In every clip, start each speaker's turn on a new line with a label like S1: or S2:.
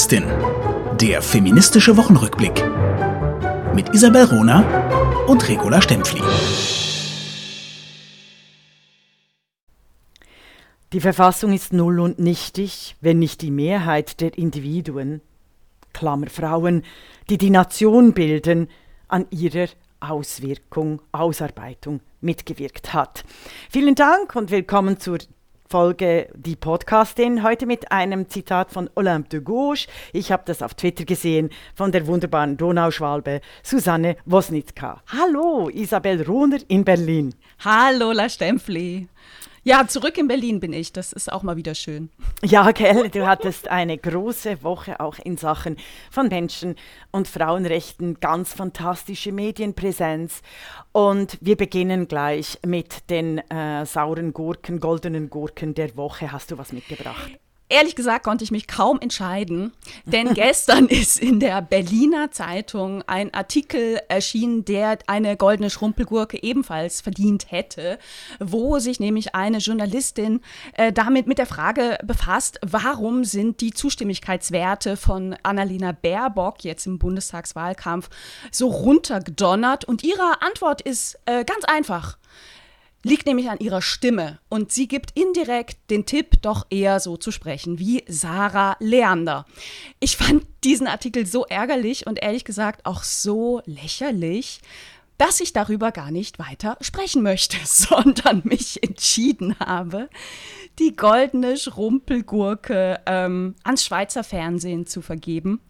S1: Podcastin. Der feministische Wochenrückblick. Mit Isabel Rona und Regula Stempfli.
S2: Die Verfassung ist null und nichtig, wenn nicht die Mehrheit der Individuen, Klammer Frauen, die die Nation bilden, an ihrer Auswirkung, Ausarbeitung mitgewirkt hat. Vielen Dank und willkommen zur Folge Die Podcastin. Heute mit einem Zitat von Olympe de Gauche. Ich habe das auf Twitter gesehen von der wunderbaren Donauschwalbe Susanne Wosnitzka. Hallo, Isabel Rohner in Berlin.
S3: Hallo, La Stempfli. Ja, zurück in Berlin bin ich. Das ist auch mal wieder schön.
S2: Ja, gell, du hattest eine große Woche auch in Sachen von Menschen- und Frauenrechten, ganz fantastische Medienpräsenz. Und wir beginnen gleich mit den äh, sauren Gurken, goldenen Gurken der Woche. Hast du was mitgebracht?
S3: Ehrlich gesagt konnte ich mich kaum entscheiden, denn gestern ist in der Berliner Zeitung ein Artikel erschienen, der eine goldene Schrumpelgurke ebenfalls verdient hätte, wo sich nämlich eine Journalistin äh, damit mit der Frage befasst, warum sind die Zustimmigkeitswerte von Annalena Baerbock jetzt im Bundestagswahlkampf so runtergedonnert? Und ihre Antwort ist äh, ganz einfach liegt nämlich an ihrer Stimme und sie gibt indirekt den Tipp, doch eher so zu sprechen wie Sarah Leander. Ich fand diesen Artikel so ärgerlich und ehrlich gesagt auch so lächerlich, dass ich darüber gar nicht weiter sprechen möchte, sondern mich entschieden habe, die goldene Schrumpelgurke ähm, ans Schweizer Fernsehen zu vergeben.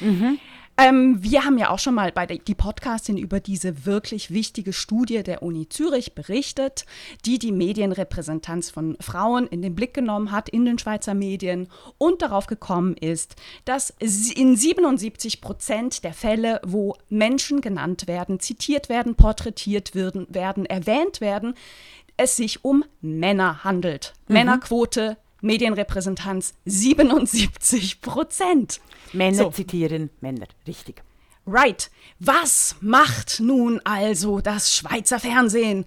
S3: Mhm. Ähm, wir haben ja auch schon mal bei der, die Podcastin über diese wirklich wichtige Studie der Uni Zürich berichtet, die die Medienrepräsentanz von Frauen in den Blick genommen hat in den Schweizer Medien und darauf gekommen ist, dass in 77 Prozent der Fälle, wo Menschen genannt werden, zitiert werden, porträtiert werden, werden erwähnt werden, es sich um Männer handelt. Mhm. Männerquote Medienrepräsentanz 77 Prozent.
S2: Männer so. zitieren Männer, richtig.
S3: Right. Was macht nun also das Schweizer Fernsehen?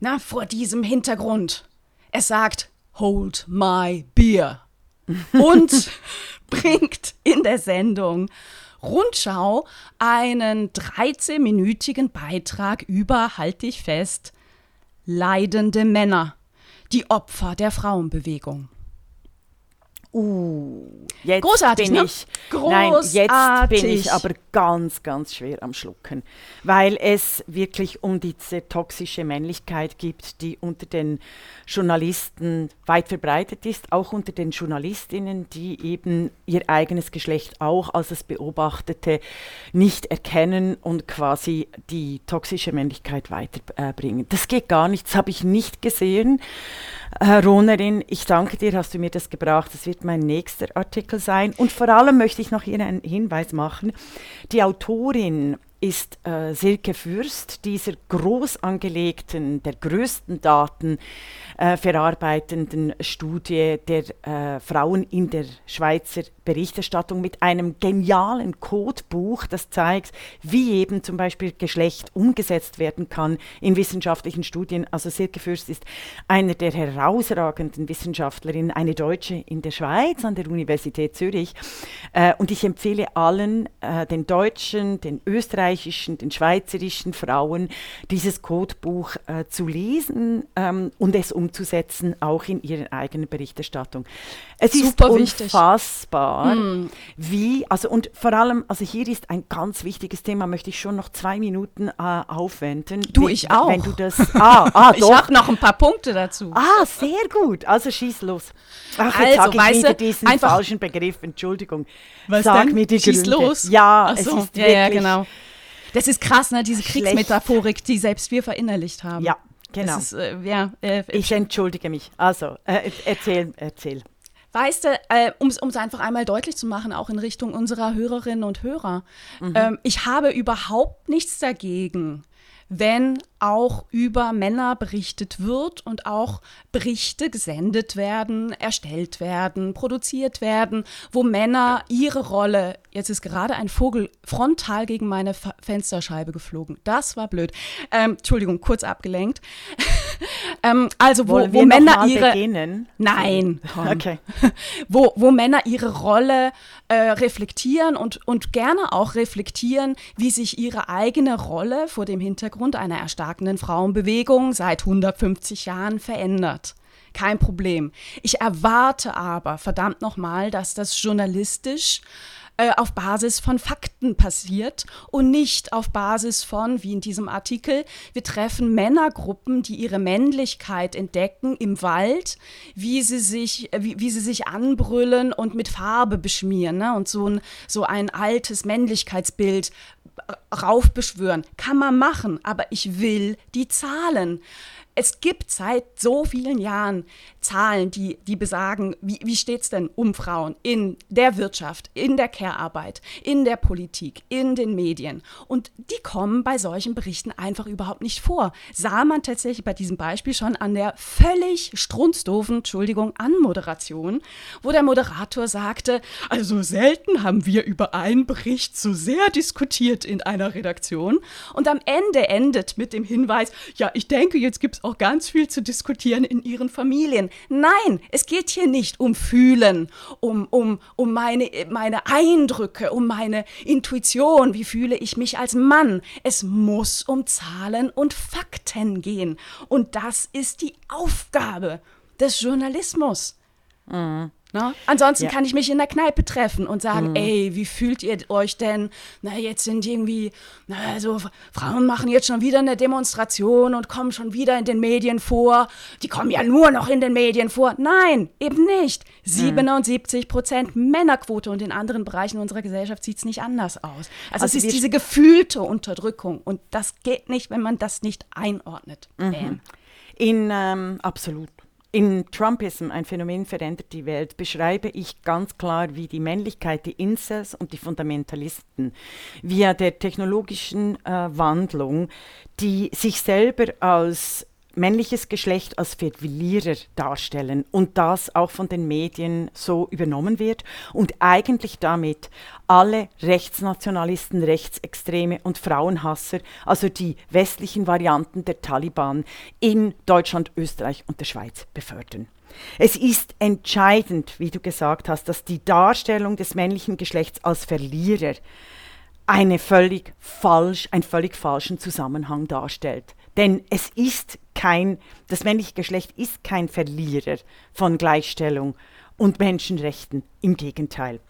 S3: Na, vor diesem Hintergrund. Es sagt, hold my beer. Und bringt in der Sendung Rundschau einen 13-minütigen Beitrag über, halte ich fest, leidende Männer, die Opfer der Frauenbewegung.
S2: Uh, jetzt Großartig, bin ne? ich, Großartig. Nein, jetzt bin ich aber ganz, ganz schwer am Schlucken, weil es wirklich um diese toxische Männlichkeit gibt, die unter den Journalisten weit verbreitet ist, auch unter den Journalistinnen, die eben ihr eigenes Geschlecht auch als das Beobachtete nicht erkennen und quasi die toxische Männlichkeit weiterbringen. das geht gar nicht, das habe ich nicht gesehen. Herr Rohnerin, ich danke dir, hast du mir das gebracht. Das wird mein nächster Artikel sein. Und vor allem möchte ich noch hier einen Hinweis machen. Die Autorin ist äh, Silke Fürst, dieser groß angelegten, der größten Daten äh, verarbeitenden Studie der äh, Frauen in der Schweizer Berichterstattung mit einem genialen Codebuch, das zeigt, wie eben zum Beispiel Geschlecht umgesetzt werden kann in wissenschaftlichen Studien. Also Silke Fürst ist eine der herausragenden Wissenschaftlerinnen, eine Deutsche in der Schweiz an der Universität Zürich. Äh, und ich empfehle allen, äh, den deutschen, den österreichischen, den schweizerischen Frauen, dieses Codebuch äh, zu lesen ähm, und es umzusetzen, auch in ihrer eigenen Berichterstattung. Es Super ist unfassbar war, mm. wie, also und vor allem, also hier ist ein ganz wichtiges Thema, möchte ich schon noch zwei Minuten äh, aufwenden.
S3: Du, ich auch.
S2: Wenn du das, ah, ah,
S3: ich habe noch ein paar Punkte dazu.
S2: Ah, sehr gut, also schieß los. Ach, jetzt also, sage ich wieder diesen falschen Begriff, Entschuldigung.
S3: Was Sag denn? mir die
S2: schieß
S3: Gründe.
S2: los. Ja, so. es ist ja, ja, genau.
S3: Das ist krass, ne? diese Kriegsmetaphorik, die selbst wir verinnerlicht haben.
S2: Ja, genau. Ist, äh, ja, äh, ich entschuldige mich. Also, äh, erzähl, erzähl.
S3: Weißt du, äh, um es einfach einmal deutlich zu machen, auch in Richtung unserer Hörerinnen und Hörer, mhm. ähm, ich habe überhaupt nichts dagegen, wenn auch über Männer berichtet wird und auch Berichte gesendet werden, erstellt werden, produziert werden, wo Männer ihre Rolle, jetzt ist gerade ein Vogel frontal gegen meine Fensterscheibe geflogen. Das war blöd. Ähm, Entschuldigung, kurz abgelenkt. ähm, also wo, wo Männer ihre
S2: beginnen?
S3: Nein, okay. wo, wo Männer ihre Rolle äh, reflektieren und, und gerne auch reflektieren, wie sich ihre eigene Rolle vor dem Hintergrund einer erstarkenden Frauenbewegung seit 150 Jahren verändert. Kein Problem. Ich erwarte aber, verdammt nochmal, dass das journalistisch äh, auf Basis von Fakten passiert und nicht auf Basis von, wie in diesem Artikel, wir treffen Männergruppen, die ihre Männlichkeit entdecken im Wald, wie sie sich, äh, wie, wie sie sich anbrüllen und mit Farbe beschmieren ne? und so ein, so ein altes Männlichkeitsbild raufbeschwören. Kann man machen, aber ich will die Zahlen es gibt seit so vielen Jahren Zahlen, die, die besagen, wie, wie steht es denn um Frauen in der Wirtschaft, in der Care-Arbeit, in der Politik, in den Medien. Und die kommen bei solchen Berichten einfach überhaupt nicht vor. Sah man tatsächlich bei diesem Beispiel schon an der völlig strunzdoofen, Entschuldigung, Anmoderation, wo der Moderator sagte, also selten haben wir über einen Bericht so sehr diskutiert in einer Redaktion. Und am Ende endet mit dem Hinweis, ja, ich denke, jetzt gibt es auch ganz viel zu diskutieren in ihren Familien. Nein, es geht hier nicht um Fühlen, um, um, um meine, meine Eindrücke, um meine Intuition. Wie fühle ich mich als Mann? Es muss um Zahlen und Fakten gehen. Und das ist die Aufgabe des Journalismus. Mhm. Ne? Ansonsten ja. kann ich mich in der Kneipe treffen und sagen, mhm. ey, wie fühlt ihr euch denn? Na, jetzt sind irgendwie, na, also Frauen machen jetzt schon wieder eine Demonstration und kommen schon wieder in den Medien vor. Die kommen ja nur noch in den Medien vor. Nein, eben nicht. 77 Prozent Männerquote und in anderen Bereichen unserer Gesellschaft sieht es nicht anders aus. Also, also es ist diese gefühlte Unterdrückung und das geht nicht, wenn man das nicht einordnet.
S2: Mhm. In, ähm, absolut. In Trumpism, ein Phänomen verändert die Welt, beschreibe ich ganz klar, wie die Männlichkeit, die Incels und die Fundamentalisten via der technologischen äh, Wandlung, die sich selber als männliches Geschlecht als Verlierer darstellen und das auch von den Medien so übernommen wird und eigentlich damit alle Rechtsnationalisten, Rechtsextreme und Frauenhasser, also die westlichen Varianten der Taliban, in Deutschland, Österreich und der Schweiz befördern. Es ist entscheidend, wie du gesagt hast, dass die Darstellung des männlichen Geschlechts als Verlierer eine völlig falsch, einen völlig falschen Zusammenhang darstellt. Denn es ist kein, das männliche Geschlecht ist kein Verlierer von Gleichstellung und Menschenrechten. Im Gegenteil.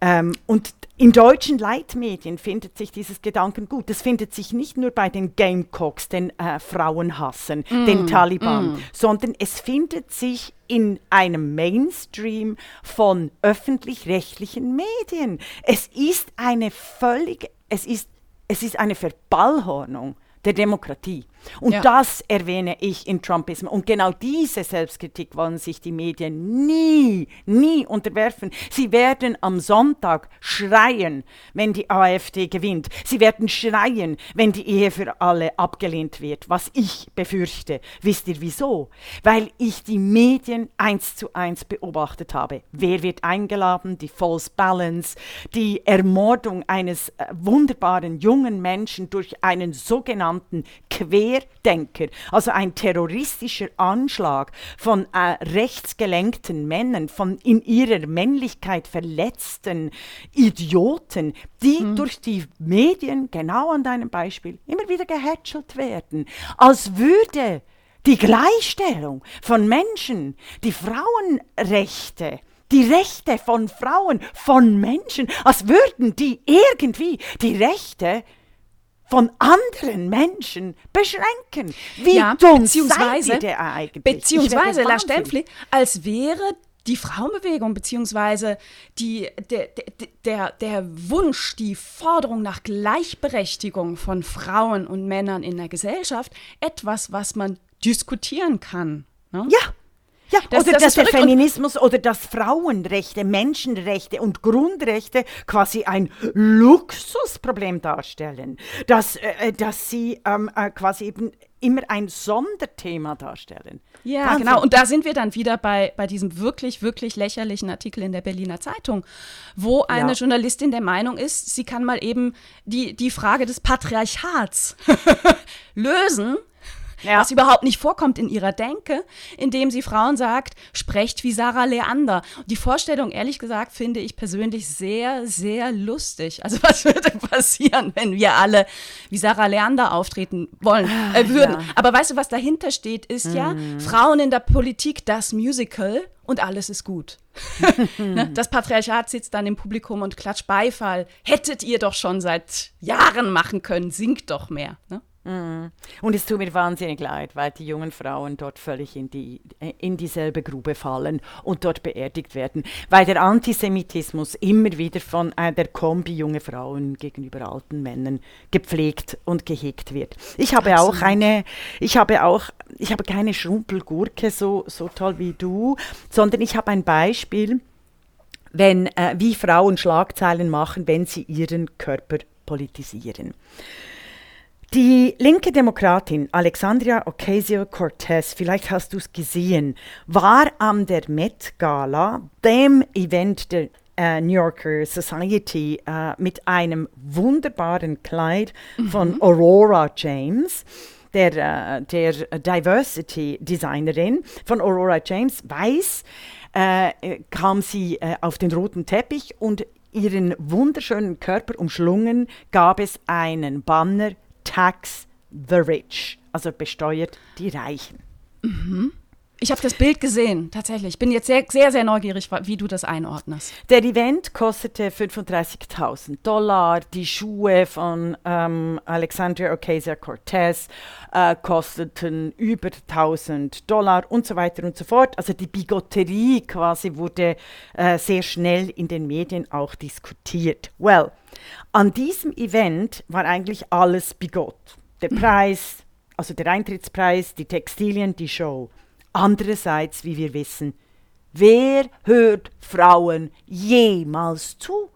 S2: Ähm, und in deutschen Leitmedien findet sich dieses Gedankengut. Das findet sich nicht nur bei den Gamecocks, den äh, Frauenhassern, mm, den Taliban, mm. sondern es findet sich in einem Mainstream von öffentlich-rechtlichen Medien. Es ist eine völlig, es ist, es ist eine Verballhornung der Demokratie. Und ja. das erwähne ich in Trumpism. Und genau diese Selbstkritik wollen sich die Medien nie, nie unterwerfen. Sie werden am Sonntag schreien, wenn die AfD gewinnt. Sie werden schreien, wenn die Ehe für alle abgelehnt wird, was ich befürchte. Wisst ihr wieso? Weil ich die Medien eins zu eins beobachtet habe. Wer wird eingeladen? Die False Balance, die Ermordung eines äh, wunderbaren jungen Menschen durch einen sogenannten Quer Querdenker, also ein terroristischer Anschlag von äh, rechtsgelenkten Männern, von in ihrer Männlichkeit verletzten Idioten, die mhm. durch die Medien, genau an deinem Beispiel, immer wieder gehätschelt werden, als würde die Gleichstellung von Menschen, die Frauenrechte, die Rechte von Frauen, von Menschen, als würden die irgendwie die Rechte von anderen Menschen beschränken. Wie ja, dumm beziehungsweise, seid ihr eigentlich?
S3: Beziehungsweise, La Stempfli, als wäre die Frauenbewegung beziehungsweise die, der, der, der Wunsch, die Forderung nach Gleichberechtigung von Frauen und Männern in der Gesellschaft etwas, was man diskutieren kann.
S2: Ne? Ja, Ja, das, oder das dass der Feminismus oder dass Frauenrechte, Menschenrechte und Grundrechte quasi ein Luxusproblem darstellen. Dass, äh, äh dass sie ähm, äh, quasi eben immer ein Sonderthema darstellen.
S3: Ja, Wahnsinn. genau. Und da sind wir dann wieder bei, bei diesem wirklich, wirklich lächerlichen Artikel in der Berliner Zeitung, wo eine ja. Journalistin der Meinung ist, sie kann mal eben die, die Frage des Patriarchats lösen ja. was überhaupt nicht vorkommt in ihrer Denke, indem sie Frauen sagt, sprecht wie Sarah Leander. Die Vorstellung, ehrlich gesagt, finde ich persönlich sehr, sehr lustig. Also was würde passieren, wenn wir alle wie Sarah Leander auftreten wollen, äh, würden? Ja. Aber weißt du, was dahinter steht, ist mhm. ja Frauen in der Politik, das Musical und alles ist gut. ne? Das Patriarchat sitzt dann im Publikum und klatscht Beifall. Hättet ihr doch schon seit Jahren machen können, singt doch mehr. Ne?
S2: Mhm. Und es tut mir wahnsinnig leid, weil die jungen Frauen dort völlig in, die, in dieselbe Grube fallen und dort beerdigt werden, weil der Antisemitismus immer wieder von äh, der Kombi junge Frauen gegenüber alten Männern gepflegt und gehegt wird. Ich habe Absolut. auch eine, ich habe auch, ich habe keine Schrumpelgurke so, so toll wie du, sondern ich habe ein Beispiel, wenn, äh, wie Frauen Schlagzeilen machen, wenn sie ihren Körper politisieren. Die linke Demokratin Alexandria Ocasio-Cortez, vielleicht hast du es gesehen, war an der Met Gala, dem Event der äh, New Yorker Society, äh, mit einem wunderbaren Kleid mhm. von Aurora James. Der, äh, der Diversity Designerin von Aurora James, weiß, äh, kam sie äh, auf den roten Teppich und ihren wunderschönen Körper umschlungen gab es einen Banner tax the rich, also besteuert die Reichen.
S3: Mhm. Ich habe das Bild gesehen, tatsächlich. Ich bin jetzt sehr, sehr, sehr neugierig, wie du das einordnest.
S2: Der Event kostete 35.000 Dollar. Die Schuhe von ähm, Alexandria Ocasio-Cortez äh, kosteten über 1.000 Dollar und so weiter und so fort. Also die Bigotterie quasi wurde äh, sehr schnell in den Medien auch diskutiert. Well, an diesem Event war eigentlich alles bigott. Der Preis, also der Eintrittspreis, die Textilien, die Show. Andererseits, wie wir wissen, wer hört Frauen jemals zu?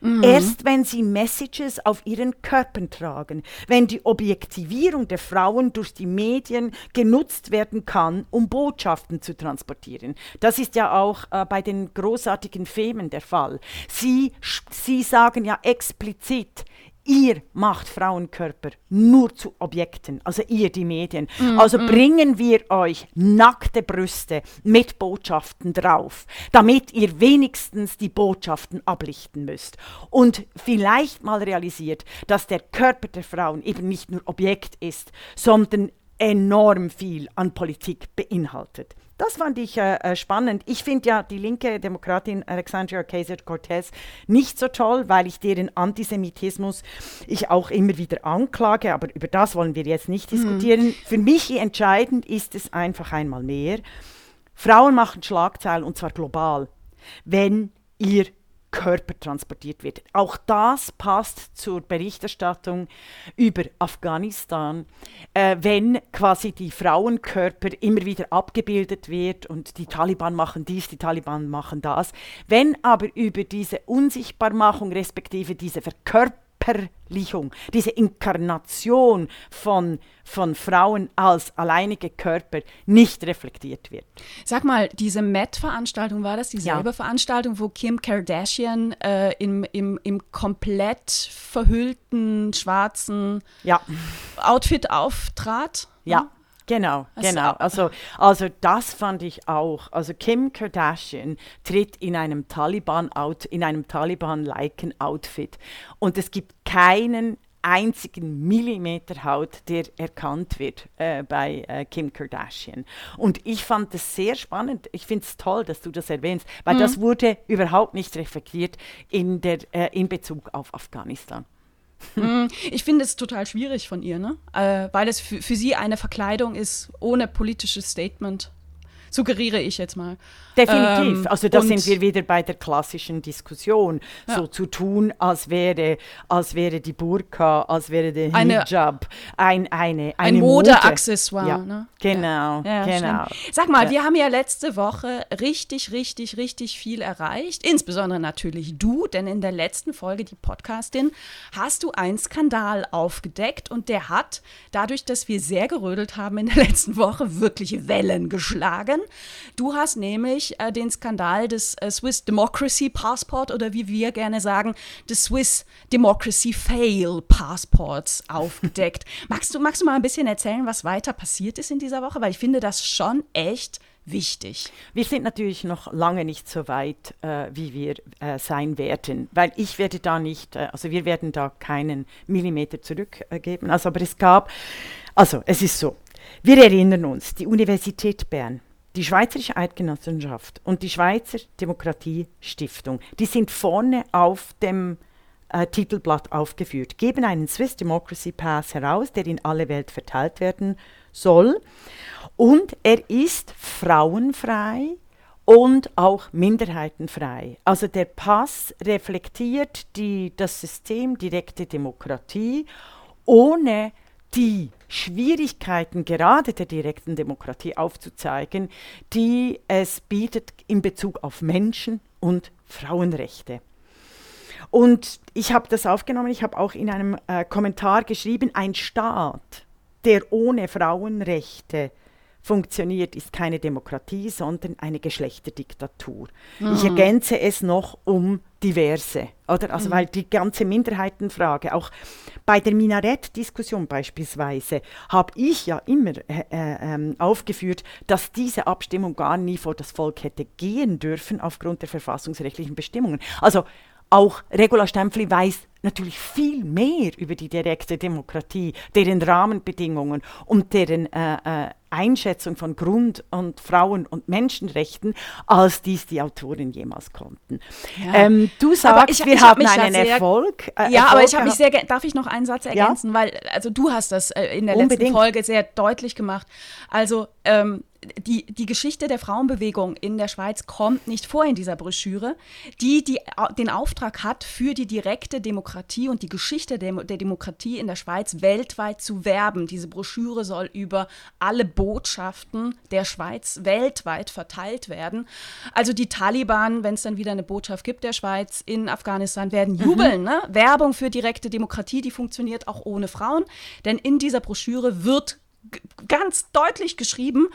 S2: Mhm. Erst wenn sie Messages auf ihren Körpern tragen, wenn die Objektivierung der Frauen durch die Medien genutzt werden kann, um Botschaften zu transportieren. Das ist ja auch äh, bei den großartigen Femen der Fall. Sie, sie sagen ja explizit, ihr macht Frauenkörper nur zu Objekten, also ihr, die Medien. Mm, also mm. bringen wir euch nackte Brüste mit Botschaften drauf, damit ihr wenigstens die Botschaften ablichten müsst. Und vielleicht mal realisiert, dass der Körper der Frauen eben nicht nur Objekt ist, sondern enorm viel an Politik beinhaltet. Das fand ich äh, äh spannend. Ich finde ja die linke Demokratin Alexandria Ocasio-Cortez nicht so toll, weil ich deren Antisemitismus ich auch immer wieder anklage, aber über das wollen wir jetzt nicht mhm. diskutieren. Für mich entscheidend ist es einfach einmal mehr. Frauen machen Schlagzeilen und zwar global, wenn ihr Körper transportiert wird. Auch das passt zur Berichterstattung über Afghanistan, äh, wenn quasi die Frauenkörper immer wieder abgebildet wird und die Taliban machen dies, die Taliban machen das. Wenn aber über diese Unsichtbarmachung respektive diese Verkörperung Verkörperlichung, diese Inkarnation von, von Frauen als alleinige Körper nicht reflektiert wird.
S3: Sag mal, diese Met-Veranstaltung, war das dieselbe ja. Veranstaltung, wo Kim Kardashian äh, im, im, im komplett verhüllten schwarzen ja. Outfit auftrat?
S2: Ja. Genau, also, genau. Also, also das fand ich auch. Also Kim Kardashian tritt in einem Taliban out, in einem Taliban-liken Outfit und es gibt keinen einzigen Millimeter Haut, der erkannt wird äh, bei äh, Kim Kardashian. Und ich fand das sehr spannend. Ich finde es toll, dass du das erwähnst, weil mhm. das wurde überhaupt nicht reflektiert in, der, äh, in Bezug auf Afghanistan.
S3: Mm, ich finde es total schwierig von ihr, ne? Äh, weil es für, für sie eine Verkleidung ist ohne politisches Statement. Suggeriere ich jetzt mal.
S2: Definitiv. Ähm, also da sind wir wieder bei der klassischen Diskussion. Ja. So zu tun, als wäre, als wäre die Burka, als wäre der eine, Hijab ein, eine, eine
S3: ein Modeaccessoire. Ja. Ne?
S2: Genau, ja. genau.
S3: Sag mal, wir haben ja letzte Woche richtig, richtig, richtig viel erreicht. Insbesondere natürlich du, denn in der letzten Folge, die Podcastin, hast du einen Skandal aufgedeckt und der hat, dadurch, dass wir sehr gerödelt haben in der letzten Woche, wirklich Wellen geschlagen. Du hast nämlich äh, den Skandal des äh, Swiss Democracy Passport oder wie wir gerne sagen, des Swiss Democracy Fail Passports aufgedeckt. magst, du, magst du mal ein bisschen erzählen, was weiter passiert ist in dieser Woche? Weil ich finde das schon echt wichtig.
S2: Wir sind natürlich noch lange nicht so weit, äh, wie wir äh, sein werden, weil ich werde da nicht, äh, also wir werden da keinen Millimeter zurückgeben. also, aber es gab, also es ist so, wir erinnern uns, die Universität Bern die Schweizerische Eidgenossenschaft und die Schweizer Demokratiestiftung, die sind vorne auf dem äh, Titelblatt aufgeführt, geben einen Swiss Democracy Pass heraus, der in alle Welt verteilt werden soll. Und er ist frauenfrei und auch minderheitenfrei. Also der Pass reflektiert die, das System direkte Demokratie ohne die Schwierigkeiten gerade der direkten Demokratie aufzuzeigen, die es bietet in Bezug auf Menschen und Frauenrechte. Und ich habe das aufgenommen, ich habe auch in einem äh, Kommentar geschrieben, ein Staat, der ohne Frauenrechte funktioniert, ist keine Demokratie, sondern eine Geschlechterdiktatur. Mhm. Ich ergänze es noch um diverse, oder? Also mhm. weil die ganze Minderheitenfrage, auch bei der Minarett-Diskussion beispielsweise, habe ich ja immer äh, äh, aufgeführt, dass diese Abstimmung gar nie vor das Volk hätte gehen dürfen aufgrund der verfassungsrechtlichen Bestimmungen. Also auch Regula Stempfli weiß natürlich viel mehr über die direkte Demokratie, deren Rahmenbedingungen und deren äh, äh, Einschätzung von Grund- und Frauen- und Menschenrechten, als dies die Autoren jemals konnten. Ja. Ähm, du sagst, ich, wir ich haben hab einen Erfolg.
S3: Äh, ja, Erfolg aber ich habe mich sehr, darf ich noch einen Satz ergänzen, ja? weil also du hast das äh, in der Unbedingt. letzten Folge sehr deutlich gemacht. Also ähm, die, die Geschichte der Frauenbewegung in der Schweiz kommt nicht vor in dieser Broschüre, die, die den Auftrag hat, für die direkte Demokratie und die Geschichte der, der Demokratie in der Schweiz weltweit zu werben. Diese Broschüre soll über alle Botschaften der Schweiz weltweit verteilt werden. Also die Taliban, wenn es dann wieder eine Botschaft gibt der Schweiz in Afghanistan, werden mhm. jubeln. Mhm. Ne? Werbung für direkte Demokratie, die funktioniert auch ohne Frauen. Denn in dieser Broschüre wird ganz deutlich geschrieben,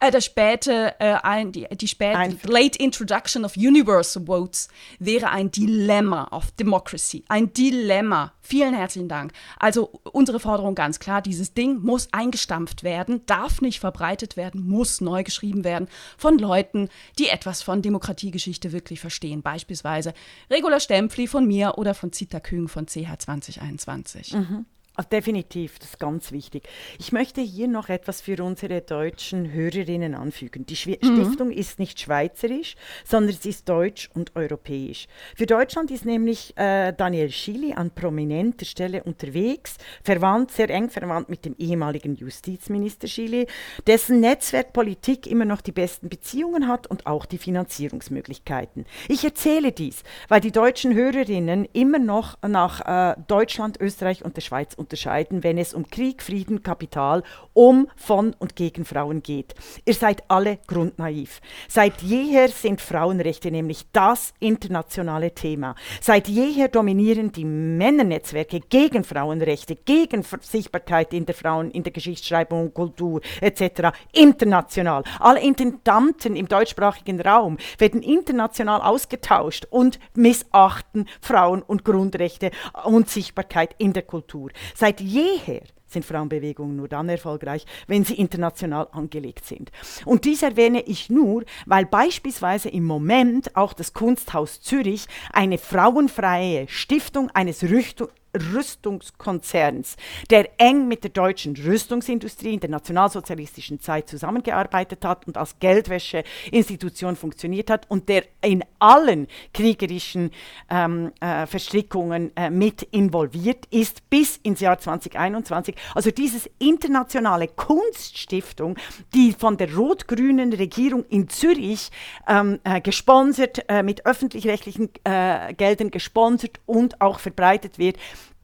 S3: äh, der späte, äh, ein, die, die späte ein Late Introduction of Universal Votes wäre ein Dilemma of Democracy. Ein Dilemma. Vielen herzlichen Dank. Also unsere Forderung ganz klar, dieses Ding muss eingestampft werden, darf nicht verbreitet werden, muss neu geschrieben werden von Leuten, die etwas von Demokratiegeschichte wirklich verstehen. Beispielsweise Regula Stempfli von mir oder von Zita Küng von CH 2021. Mhm.
S2: Also definitiv, das ist ganz wichtig. Ich möchte hier noch etwas für unsere deutschen Hörerinnen anfügen. Die Schw mhm. Stiftung ist nicht schweizerisch, sondern sie ist deutsch und europäisch. Für Deutschland ist nämlich äh, Daniel Schily an prominenter Stelle unterwegs, verwandt, sehr eng verwandt mit dem ehemaligen Justizminister Schily, dessen Netzwerkpolitik immer noch die besten Beziehungen hat und auch die Finanzierungsmöglichkeiten. Ich erzähle dies, weil die deutschen Hörerinnen immer noch nach äh, Deutschland, Österreich und der Schweiz unterscheiden, wenn es um Krieg, Frieden, Kapital, um, von und gegen Frauen geht. Ihr seid alle grundnaiv. Seit jeher sind Frauenrechte nämlich das internationale Thema. Seit jeher dominieren die Männernetzwerke gegen Frauenrechte, gegen Sichtbarkeit in der Frauen, in der Geschichtsschreibung, Kultur etc. international. Alle Intendanten im deutschsprachigen Raum werden international ausgetauscht und missachten Frauen und Grundrechte und Sichtbarkeit in der Kultur. Seit jeher sind Frauenbewegungen nur dann erfolgreich, wenn sie international angelegt sind. Und dies erwähne ich nur, weil beispielsweise im Moment auch das Kunsthaus Zürich eine frauenfreie Stiftung eines Richtung Rüstungskonzerns, der eng mit der deutschen Rüstungsindustrie in der nationalsozialistischen Zeit zusammengearbeitet hat und als Geldwäscheinstitution funktioniert hat und der in allen kriegerischen ähm, äh, Verstrickungen äh, mit involviert ist bis ins Jahr 2021. Also dieses internationale Kunststiftung, die von der rot-grünen Regierung in Zürich ähm, äh, gesponsert, äh, mit öffentlich-rechtlichen äh, Geldern gesponsert und auch verbreitet wird,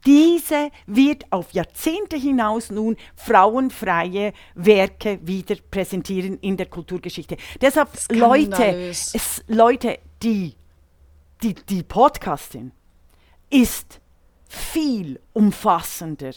S2: diese wird auf Jahrzehnte hinaus nun frauenfreie Werke wieder präsentieren in der Kulturgeschichte. Deshalb, Leute, es, Leute, die, die, die Podcastin ist viel umfassender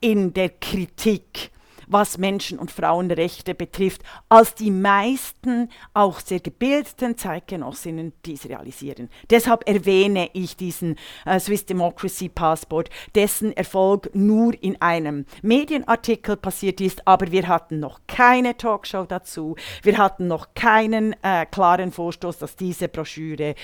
S2: in der Kritik was Menschen- und Frauenrechte betrifft, als die meisten auch sehr gebildeten Zeitgenossinnen dies realisieren. Deshalb erwähne ich diesen äh, Swiss Democracy Passport, dessen Erfolg nur in einem Medienartikel passiert ist, aber wir hatten noch keine Talkshow dazu, wir hatten noch keinen äh, klaren Vorstoß, dass diese Broschüre äh,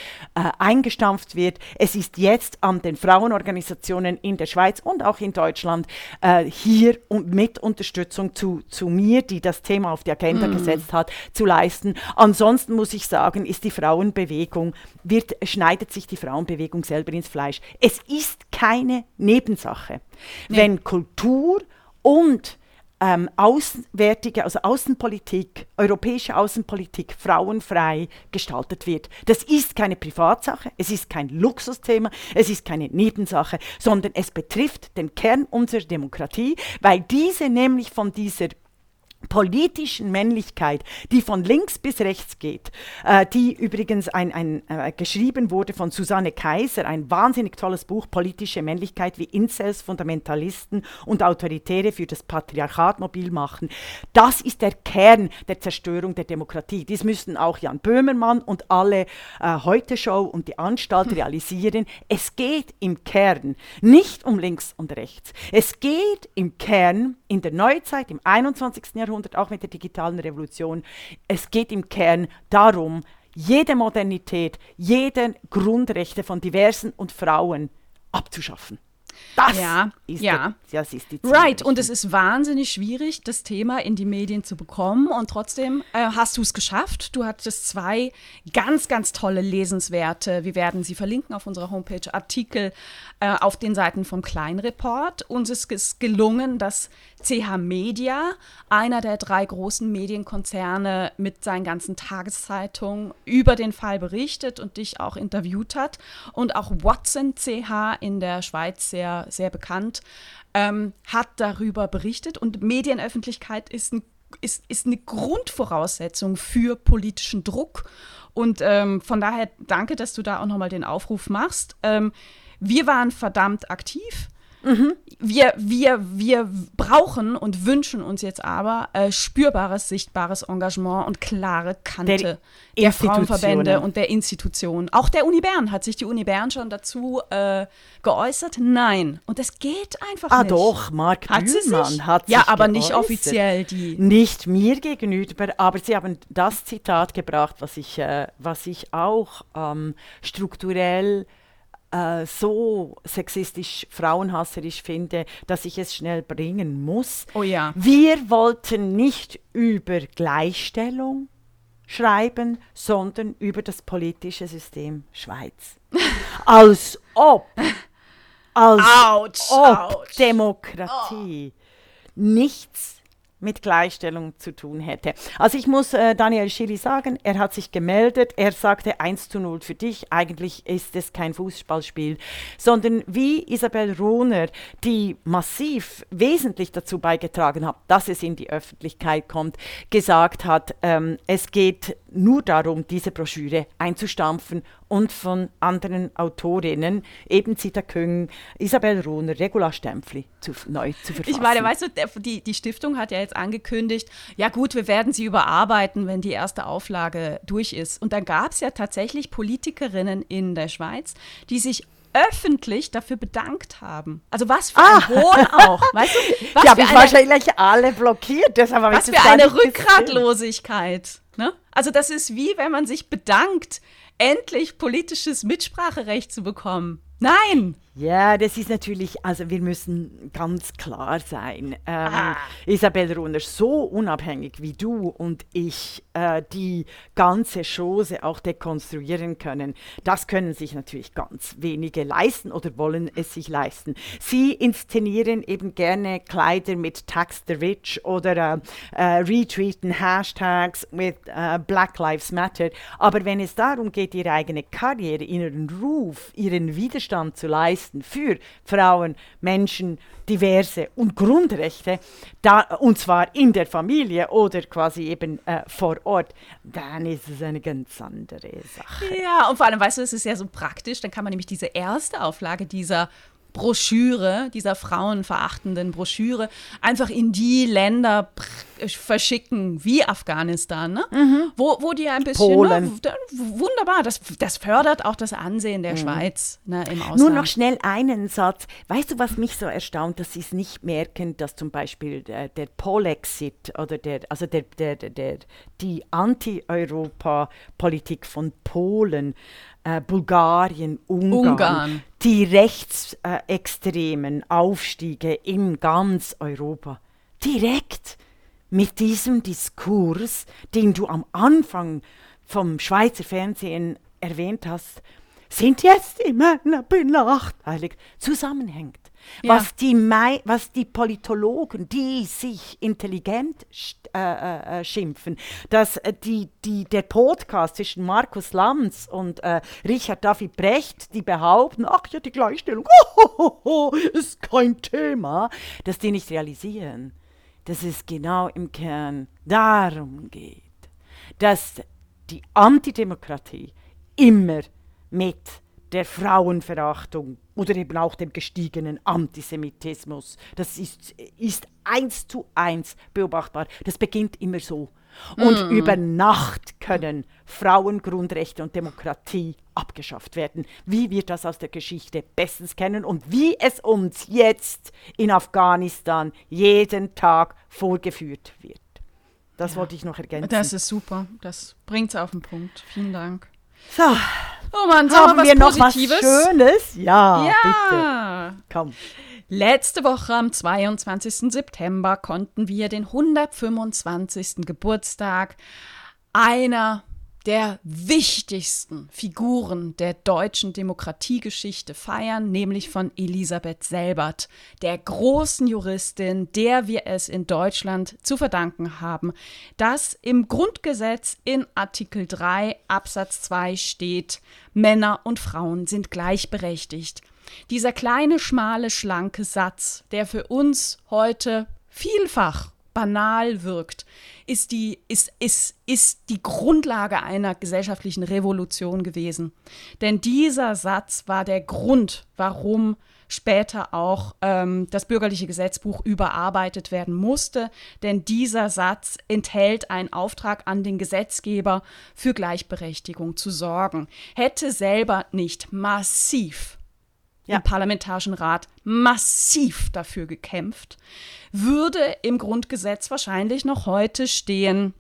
S2: eingestampft wird. Es ist jetzt an den Frauenorganisationen in der Schweiz und auch in Deutschland äh, hier und mit Unterstützung Unterstützung zu, zu mir, die das Thema auf die Agenda mm. gesetzt hat, zu leisten. Ansonsten muss ich sagen, ist die Frauenbewegung, wird, schneidet sich die Frauenbewegung selber ins Fleisch. Es ist keine Nebensache. Nee. Wenn Kultur und ähm, auswärtige, also Außenpolitik, europäische Außenpolitik frauenfrei gestaltet wird. Das ist keine Privatsache, es ist kein Luxusthema, es ist keine Nebensache, sondern es betrifft den Kern unserer Demokratie, weil diese nämlich von dieser politischen Männlichkeit, die von links bis rechts geht, äh, die übrigens ein, ein, äh, geschrieben wurde von Susanne Kaiser, ein wahnsinnig tolles Buch, Politische Männlichkeit, wie Incels, Fundamentalisten und Autoritäre für das Patriarchat mobil machen. Das ist der Kern der Zerstörung der Demokratie. Dies müssen auch Jan Böhmermann und alle äh, Heute-Show und die Anstalt hm. realisieren. Es geht im Kern nicht um links und rechts. Es geht im Kern in der Neuzeit, im 21. Jahrhundert, Jahrhundert, auch mit der digitalen Revolution. Es geht im Kern darum, jede Modernität, jede Grundrechte von Diversen und Frauen abzuschaffen.
S3: Das ja, ist ja. Der, das ist die Ziel Right, und es ist wahnsinnig schwierig, das Thema in die Medien zu bekommen. Und trotzdem äh, hast du es geschafft. Du hattest zwei ganz, ganz tolle lesenswerte, wir werden sie verlinken auf unserer Homepage, Artikel äh, auf den Seiten vom Kleinreport. Uns ist es gelungen, dass CH Media, einer der drei großen Medienkonzerne mit seinen ganzen Tageszeitungen, über den Fall berichtet und dich auch interviewt hat. Und auch Watson CH in der Schweiz sehr, sehr bekannt, ähm, hat darüber berichtet. Und Medienöffentlichkeit ist, ein, ist, ist eine Grundvoraussetzung für politischen Druck. Und ähm, von daher danke, dass du da auch nochmal den Aufruf machst. Ähm, wir waren verdammt aktiv. Mhm. Wir, wir, wir brauchen und wünschen uns jetzt aber äh, spürbares, sichtbares Engagement und klare Kante der, der Frauenverbände und der Institutionen. Auch der Uni Bern. Hat sich die Uni Bern schon dazu äh, geäußert? Nein. Und es geht einfach
S2: ah,
S3: nicht.
S2: Ah doch, Marc hat Bühlmann hat
S3: sich Ja, aber geäußert. nicht offiziell. Die.
S2: Nicht mir gegenüber, aber sie haben das Zitat gebracht, was ich, äh, was ich auch ähm, strukturell äh, so sexistisch, frauenhasserisch finde, dass ich es schnell bringen muss.
S3: Oh ja.
S2: Wir wollten nicht über Gleichstellung schreiben, sondern über das politische System Schweiz. als ob, als ouch, ob ouch. Demokratie oh. nichts mit Gleichstellung zu tun hätte. Also ich muss äh, Daniel Schilly sagen, er hat sich gemeldet, er sagte 1 zu 0 für dich, eigentlich ist es kein Fußballspiel, sondern wie Isabel Rohner, die massiv wesentlich dazu beigetragen hat, dass es in die Öffentlichkeit kommt, gesagt hat, ähm, es geht nur darum, diese Broschüre einzustampfen und von anderen Autorinnen, eben Zita Küng, Isabel Rohner, Regula Stempfli, zu, neu zu verfassen.
S3: Ich meine, weißt du, die, die Stiftung hat ja jetzt angekündigt, ja gut, wir werden sie überarbeiten, wenn die erste Auflage durch ist. Und dann gab es ja tatsächlich Politikerinnen in der Schweiz, die sich öffentlich dafür bedankt haben. Also was für ein ah. Hohn auch. Weißt du,
S2: was die haben eine, wahrscheinlich alle blockiert. Deshalb
S3: was für eine Rückgratlosigkeit. Ne? Also das ist wie, wenn man sich bedankt, endlich politisches Mitspracherecht zu bekommen. Nein!
S2: Ja, das ist natürlich, also wir müssen ganz klar sein. Ähm. Isabel Runner, so unabhängig wie du und ich äh, die ganze Chose auch dekonstruieren können, das können sich natürlich ganz wenige leisten oder wollen es sich leisten. Sie inszenieren eben gerne Kleider mit Tax the Rich oder äh, äh, retweeten Hashtags mit äh, Black Lives Matter. Aber wenn es darum geht, ihre eigene Karriere, ihren Ruf, ihren Widerstand zu leisten, leisten für Frauen, Menschen, diverse und Grundrechte, da, und zwar in der Familie oder quasi eben äh, vor Ort, dann ist es eine ganz andere Sache.
S3: Ja, und vor allem, weißt du, es ist ja so praktisch, dann kann man nämlich diese erste Auflage dieser Broschüre, dieser frauenverachtenden Broschüre, einfach in die Länder verschicken, wie Afghanistan, ne? Mhm. wo, wo die ein bisschen,
S2: Polen.
S3: Ne, wunderbar, das, das fördert auch das Ansehen der mhm. Schweiz ne, im Ausland.
S2: Nur noch schnell einen Satz. Weißt du, was mich so erstaunt, dass sie es nicht merken, dass zum Beispiel der, der Polexit oder der, also der, der, der, der die Anti-Europa-Politik von Polen äh, Bulgarien, Ungarn, Ungarn, die rechtsextremen Aufstiege in ganz Europa. Direkt mit diesem Diskurs, den du am Anfang vom Schweizer Fernsehen erwähnt hast, sind jetzt die Männer benachteiligt, zusammenhängt. Ja. Was, die was die Politologen, die sich intelligent äh, äh, äh, schimpfen, dass äh, die, die, der Podcast zwischen Markus Lanz und äh, Richard David Brecht, die behaupten, ach ja, die Gleichstellung oh, ist kein Thema, dass die nicht realisieren, dass es genau im Kern darum geht, dass die Antidemokratie immer mit der Frauenverachtung oder eben auch dem gestiegenen Antisemitismus. Das ist, ist eins zu eins beobachtbar. Das beginnt immer so. Und mm. über Nacht können Frauengrundrechte und Demokratie abgeschafft werden, wie wir das aus der Geschichte bestens kennen und wie es uns jetzt in Afghanistan jeden Tag vorgeführt wird. Das ja. wollte ich noch ergänzen.
S3: Das ist super. Das bringt es auf den Punkt. Vielen Dank.
S2: So, Oh Mann, haben wir, wir noch was Schönes? Ja, ja. bitte. Komm.
S3: Letzte Woche am 22. September konnten wir den 125. Geburtstag einer der wichtigsten Figuren der deutschen Demokratiegeschichte feiern, nämlich von Elisabeth Selbert, der großen Juristin, der wir es in Deutschland zu verdanken haben, dass im Grundgesetz in Artikel 3 Absatz 2 steht, Männer und Frauen sind gleichberechtigt. Dieser kleine, schmale, schlanke Satz, der für uns heute vielfach banal wirkt, ist die, ist, ist, ist die Grundlage einer gesellschaftlichen Revolution gewesen. Denn dieser Satz war der Grund, warum später auch ähm, das bürgerliche Gesetzbuch überarbeitet werden musste. Denn dieser Satz enthält einen Auftrag an den Gesetzgeber, für Gleichberechtigung zu sorgen. Hätte selber nicht massiv ja. im Parlamentarischen Rat massiv dafür gekämpft, würde im Grundgesetz wahrscheinlich noch heute stehen,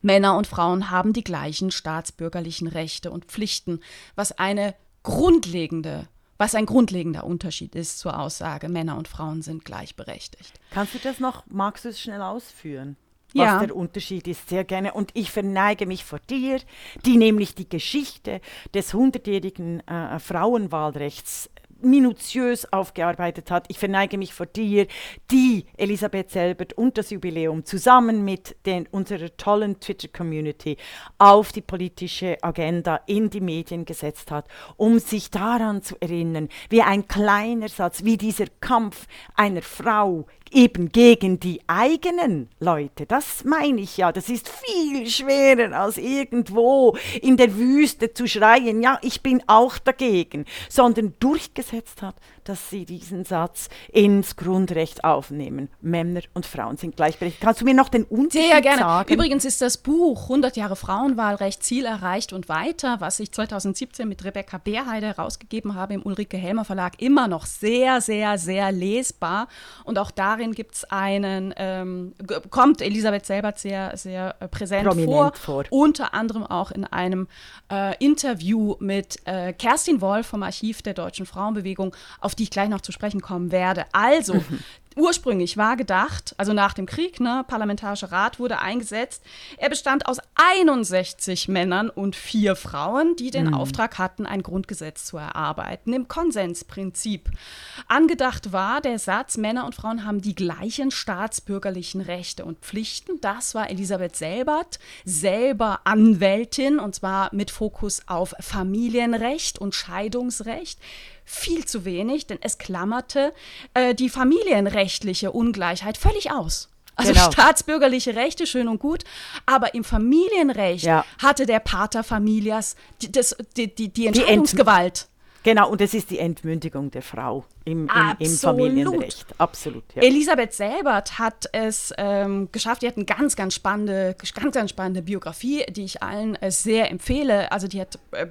S3: Männer und Frauen haben die gleichen staatsbürgerlichen Rechte und Pflichten, was eine grundlegende was ein grundlegender Unterschied ist zur Aussage, Männer und Frauen sind gleichberechtigt.
S2: Kannst du das noch, es schnell ausführen? was ja. der Unterschied ist, sehr gerne. Und ich verneige mich vor dir, die nämlich die Geschichte des hundertjährigen äh, Frauenwahlrechts minutiös aufgearbeitet hat. Ich verneige mich vor dir, die Elisabeth Selbert und das Jubiläum zusammen mit den, unserer tollen Twitter-Community auf die politische Agenda in die Medien gesetzt hat, um sich daran zu erinnern, wie ein kleiner Satz, wie dieser Kampf einer Frau eben gegen die eigenen Leute. Das meine ich ja. Das ist viel schwerer als irgendwo in der Wüste zu schreien, ja, ich bin auch dagegen, sondern durchgesetzt hat, dass Sie diesen Satz ins Grundrecht aufnehmen. Männer und Frauen sind gleichberechtigt. Kannst du mir noch den Unterschied Sehr gerne. sagen?
S3: Übrigens ist das Buch 100 Jahre Frauenwahlrecht, Ziel erreicht und weiter, was ich 2017 mit Rebecca Beerheide herausgegeben habe im Ulrike Helmer Verlag, immer noch sehr, sehr, sehr lesbar. Und auch darin gibt es einen, ähm, kommt Elisabeth Selbert sehr, sehr äh, präsent vor, vor, Unter anderem auch in einem äh, Interview mit äh, Kerstin Wolf vom Archiv der Deutschen Frauenbewegung, auf die ich gleich noch zu sprechen kommen werde. Also, mhm ursprünglich war gedacht, also nach dem Krieg, ne, Parlamentarischer Rat wurde eingesetzt. Er bestand aus 61 Männern und vier Frauen, die den mhm. Auftrag hatten, ein Grundgesetz zu erarbeiten, im Konsensprinzip. Angedacht war der Satz, Männer und Frauen haben die gleichen staatsbürgerlichen Rechte und Pflichten. Das war Elisabeth Selbert, selber Anwältin, und zwar mit Fokus auf Familienrecht und Scheidungsrecht viel zu wenig, denn es klammerte äh, die familienrechtliche Ungleichheit völlig aus. Also genau. staatsbürgerliche Rechte, schön und gut, aber im Familienrecht ja. hatte der Pater Familias die, das, die, die, die Entscheidungsgewalt.
S2: Genau, und es ist die Entmündigung der Frau im, im, im Familienrecht.
S3: Absolut. Ja. Elisabeth Selbert hat es ähm, geschafft. Die hat eine ganz, ganz spannende, ganz, ganz spannende Biografie, die ich allen äh, sehr empfehle. Also die hat äh,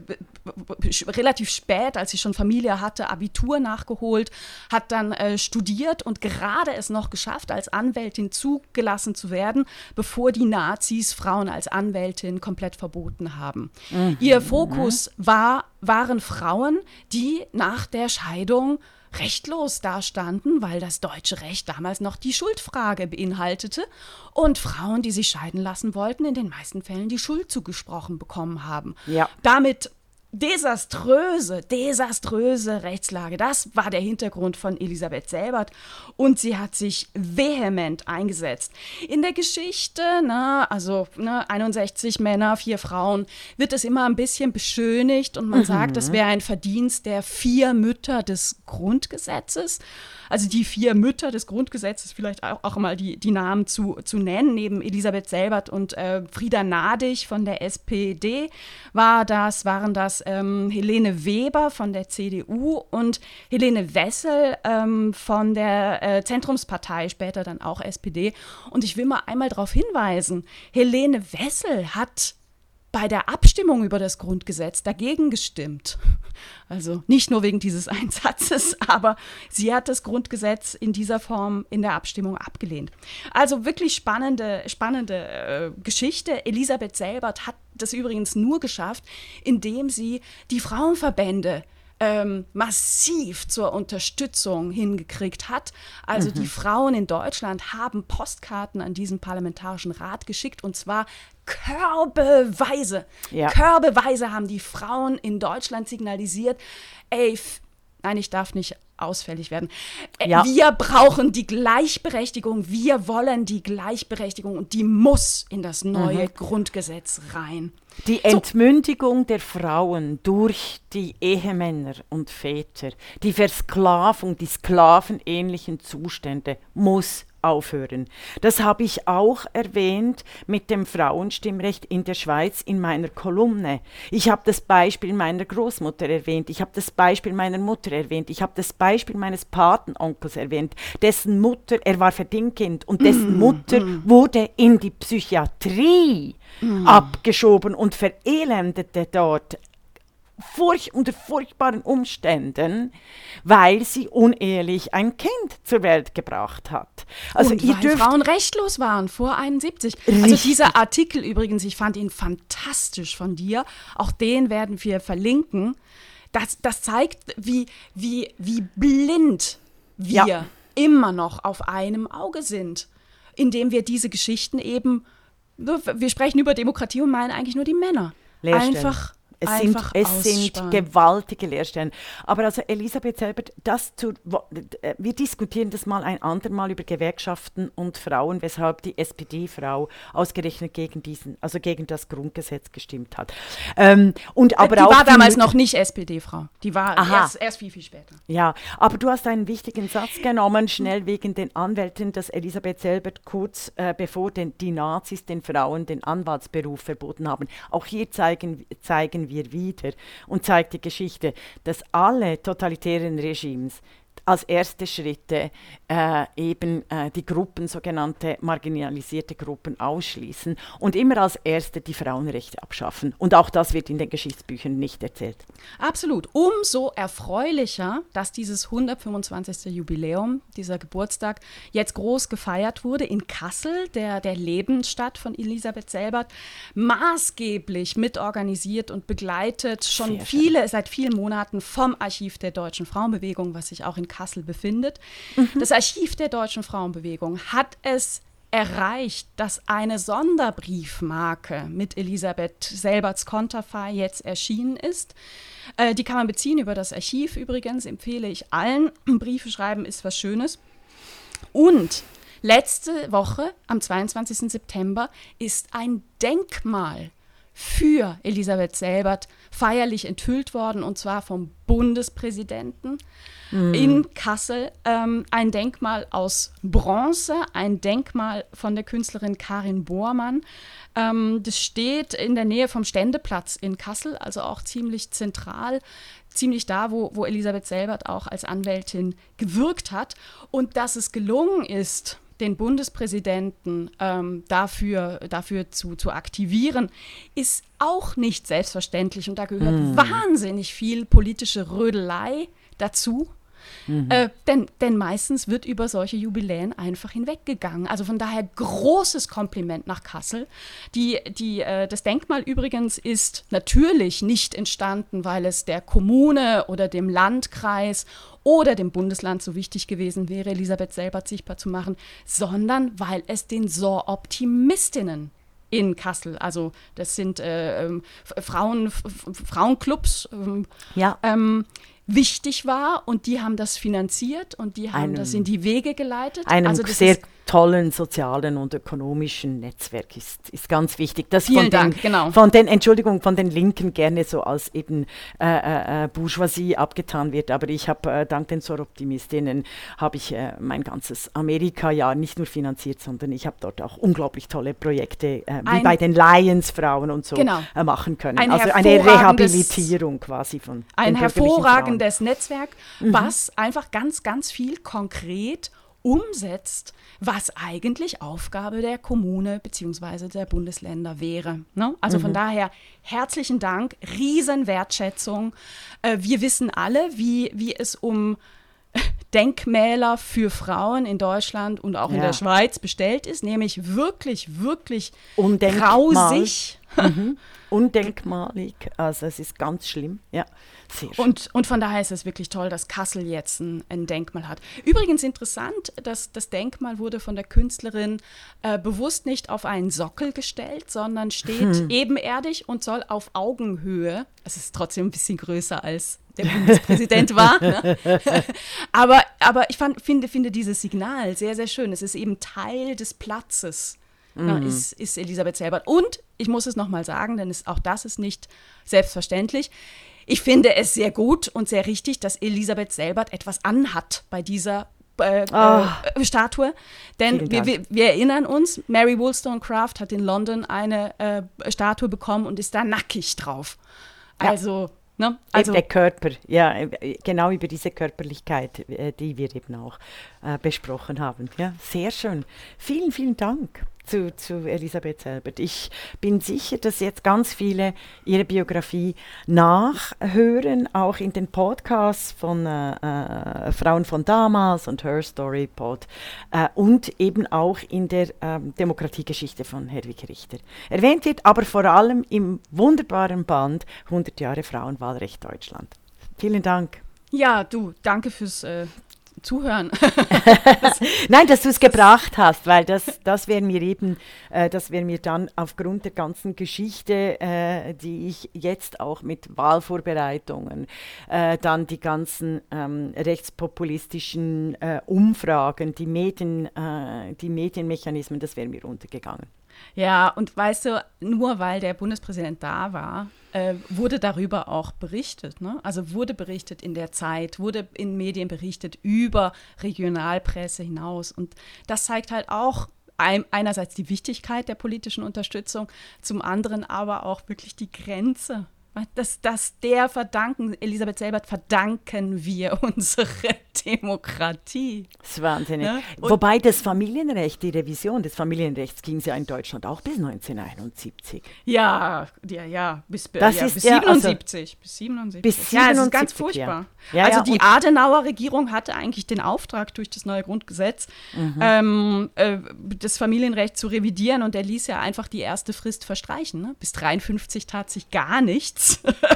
S3: relativ spät, als sie schon Familie hatte, Abitur nachgeholt, hat dann äh, studiert und gerade es noch geschafft, als Anwältin zugelassen zu werden, bevor die Nazis Frauen als Anwältin komplett verboten haben. Mhm. Ihr Fokus war waren Frauen, die nach der Scheidung rechtlos dastanden, weil das deutsche Recht damals noch die Schuldfrage beinhaltete und Frauen, die sich scheiden lassen wollten, in den meisten Fällen die Schuld zugesprochen bekommen haben. Ja. Damit desaströse, desaströse Rechtslage. Das war der Hintergrund von Elisabeth Selbert und sie hat sich vehement eingesetzt. In der Geschichte, ne, also ne, 61 Männer, vier Frauen, wird es immer ein bisschen beschönigt und man mhm. sagt, das wäre ein Verdienst der vier Mütter des Grundgesetzes also die vier Mütter des Grundgesetzes vielleicht auch, auch mal die, die Namen zu, zu nennen, neben Elisabeth Selbert und äh, Frieda Nadig von der SPD war das, waren das ähm, Helene Weber von der CDU und Helene Wessel ähm, von der äh, Zentrumspartei, später dann auch SPD. Und ich will mal einmal darauf hinweisen, Helene Wessel hat bei der Abstimmung über das Grundgesetz dagegen gestimmt. Also nicht nur wegen dieses Einsatzes, aber sie hat das Grundgesetz in dieser Form in der Abstimmung abgelehnt. Also wirklich spannende, spannende äh, Geschichte. Elisabeth Selbert hat das übrigens nur geschafft, indem sie die Frauenverbände ähm, massiv zur Unterstützung hingekriegt hat. Also mhm. die Frauen in Deutschland haben Postkarten an diesen Parlamentarischen Rat geschickt und zwar körbeweise. Ja. Körbeweise haben die Frauen in Deutschland signalisiert, ey, nein, ich darf nicht ausfällig werden. Äh, ja. Wir brauchen die Gleichberechtigung, wir wollen die Gleichberechtigung und die muss in das neue mhm. Grundgesetz rein.
S2: Die Entmündigung so. der Frauen durch die Ehemänner und Väter, die Versklavung, die sklavenähnlichen Zustände muss aufhören. Das habe ich auch erwähnt mit dem Frauenstimmrecht in der Schweiz in meiner Kolumne. Ich habe das Beispiel meiner Großmutter erwähnt, ich habe das Beispiel meiner Mutter erwähnt, ich habe das Beispiel meines Patenonkels erwähnt, dessen Mutter, er war Verdingkind und dessen mm, Mutter mm. wurde in die Psychiatrie mm. abgeschoben und verelendete dort furch unter furchtbaren Umständen, weil sie unehelich ein Kind zur Welt gebracht hat.
S3: Also Und ihr weil Frauen rechtlos waren vor 71. Also Richtig. Also dieser Artikel übrigens, ich fand ihn fantastisch von dir. Auch den werden wir verlinken. Das, das zeigt, wie, wie, wie blind wir ja. immer noch auf einem Auge sind, indem wir diese Geschichten eben, wir sprechen über Demokratie und meinen eigentlich nur die Männer. Einfach
S2: es sind, es sind gewaltige Leerstellen. Aber also Elisabeth selber, das zu, äh, wir diskutieren das mal ein andermal über Gewerkschaften und Frauen, weshalb die SPD-Frau ausgerechnet gegen diesen, also gegen das Grundgesetz gestimmt hat.
S3: Ähm, und aber die auch war damals noch nicht SPD-Frau. Die war erst, erst, viel, viel später.
S2: Ja, aber du hast einen wichtigen Satz genommen, schnell wegen den Anwälten, dass Elisabeth selber kurz äh, bevor den, die Nazis den Frauen den Anwaltsberuf verboten haben. Auch hier zeigen, zeigen wir wieder und zeigt die Geschichte, dass alle totalitären Regimes als erste Schritte äh, eben äh, die Gruppen, sogenannte marginalisierte Gruppen ausschließen und immer als erste die Frauenrechte abschaffen. Und auch das wird in den Geschichtsbüchern nicht erzählt.
S3: Absolut. Umso erfreulicher, dass dieses 125. Jubiläum, dieser Geburtstag, jetzt groß gefeiert wurde in Kassel, der, der Lebensstadt von Elisabeth Selbert, maßgeblich mitorganisiert und begleitet, schon Sehr viele, schön. seit vielen Monaten vom Archiv der Deutschen Frauenbewegung, was sich auch in Kassel befindet. Mhm. Das Archiv der Deutschen Frauenbewegung hat es erreicht, dass eine Sonderbriefmarke mit Elisabeth Selberts Konterfei jetzt erschienen ist. Äh, die kann man beziehen über das Archiv übrigens, empfehle ich allen. Briefe schreiben ist was Schönes. Und letzte Woche, am 22. September, ist ein Denkmal für Elisabeth Selbert feierlich enthüllt worden, und zwar vom Bundespräsidenten mhm. in Kassel. Ähm, ein Denkmal aus Bronze, ein Denkmal von der Künstlerin Karin Bohrmann. Ähm, das steht in der Nähe vom Ständeplatz in Kassel, also auch ziemlich zentral ziemlich da, wo, wo Elisabeth Selbert auch als Anwältin gewirkt hat. Und dass es gelungen ist, den Bundespräsidenten ähm, dafür, dafür zu, zu aktivieren, ist auch nicht selbstverständlich. Und da gehört mm. wahnsinnig viel politische Rödelei dazu. Mhm. Äh, denn, denn meistens wird über solche Jubiläen einfach hinweggegangen. Also von daher großes Kompliment nach Kassel. Die, die, äh, das Denkmal übrigens ist natürlich nicht entstanden, weil es der Kommune oder dem Landkreis oder dem Bundesland so wichtig gewesen wäre, Elisabeth selber sichtbar zu machen, sondern weil es den So-Optimistinnen in Kassel. Also das sind äh, ähm, Frauen, Frauenclubs, ähm, ja. ähm, wichtig war und die haben das finanziert und die haben einem, das in die Wege geleitet.
S2: Einem also sehr tollen sozialen und ökonomischen Netzwerk ist, ist ganz wichtig. Das Vielen von Dank, den, genau. Von den, Entschuldigung, von den Linken gerne so als eben äh, äh, äh Bourgeoisie abgetan wird, aber ich habe äh, dank den Soroptimistinnen habe ich äh, mein ganzes Amerika-Jahr nicht nur finanziert, sondern ich habe dort auch unglaublich tolle Projekte äh, wie bei den Lions-Frauen und so genau. machen können.
S3: Ein
S2: also eine Rehabilitierung quasi von
S3: Ein hervorragendes Netzwerk, mhm. was einfach ganz, ganz viel konkret umsetzt, was eigentlich Aufgabe der Kommune bzw. der Bundesländer wäre. Ne? Also mhm. von daher herzlichen Dank, Riesenwertschätzung. Äh, wir wissen alle, wie, wie es um Denkmäler für Frauen in Deutschland und auch ja. in der Schweiz bestellt ist, nämlich wirklich, wirklich grausig.
S2: Mhm. Undenkmalig, also es ist ganz schlimm, ja.
S3: Und, und von daher ist es wirklich toll, dass Kassel jetzt ein, ein, Denkmal hat. Übrigens interessant, dass das Denkmal wurde von der Künstlerin äh, bewusst nicht auf einen Sockel gestellt, sondern steht hm. ebenerdig und soll auf Augenhöhe, es ist trotzdem ein bisschen größer als der Bundespräsident war. Ne? aber, aber ich fand, finde, finde dieses Signal sehr, sehr schön. Es ist eben Teil des Platzes. Ne, mhm. ist, ist Elisabeth Selbert. Und ich muss es nochmal sagen, denn es, auch das ist nicht selbstverständlich. Ich finde es sehr gut und sehr richtig, dass Elisabeth Selbert etwas anhat bei dieser äh, oh. Statue. Denn wir, wir, wir, erinnern uns, Mary Wollstonecraft hat in London eine äh, Statue bekommen und ist da nackig drauf. Also, ja. ne?
S2: Also der Körper, ja, genau über diese Körperlichkeit, äh, die wir eben auch äh, besprochen haben. Ja, sehr schön. Vielen, vielen Dank zu, zu Elisabeth Selbert. Ich bin sicher, dass jetzt ganz viele ihre Biografie nachhören, auch in den Podcasts von äh, äh, Frauen von damals und Her Story Pod äh, und eben auch in der ähm, Demokratiegeschichte von Hedwig Richter. Erwähnt wird aber vor allem im wunderbaren Band 100 Jahre Frauenwahlrecht Deutschland. Vielen Dank.
S3: Ja, du, danke fürs zuhören.
S2: Nein, dass du es gebracht hast, weil das, das wäre mir eben, äh, das wäre mir dann aufgrund der ganzen Geschichte, äh, die ich jetzt auch mit Wahlvorbereitungen, äh, dann die ganzen ähm, rechtspopulistischen äh, Umfragen, die, Medien, äh, die Medienmechanismen, das wäre mir untergegangen.
S3: Ja, und weißt du, nur weil der Bundespräsident da war, äh, wurde darüber auch berichtet. Ne? Also wurde berichtet in der Zeit, wurde in Medien berichtet über Regionalpresse hinaus. Und das zeigt halt auch einerseits die Wichtigkeit der politischen Unterstützung, zum anderen aber auch wirklich die Grenze Das, das der verdanken, Elisabeth Selbert, verdanken wir unsere Demokratie.
S2: Das ist wahnsinnig. Ja? Wobei das Familienrecht, die Revision des Familienrechts ging ja in Deutschland auch bis 1971.
S3: Ja, ja, ja, bis, das ja, ist bis, 77, also, bis 77. Bis 77. Ja, es ist ganz furchtbar. Ja. also die Adenauer Regierung hatte eigentlich den Auftrag durch das neue Grundgesetz, mhm. ähm, äh, das Familienrecht zu revidieren und er ließ ja einfach die erste Frist verstreichen. Ne? Bis 53 tat sich gar nichts.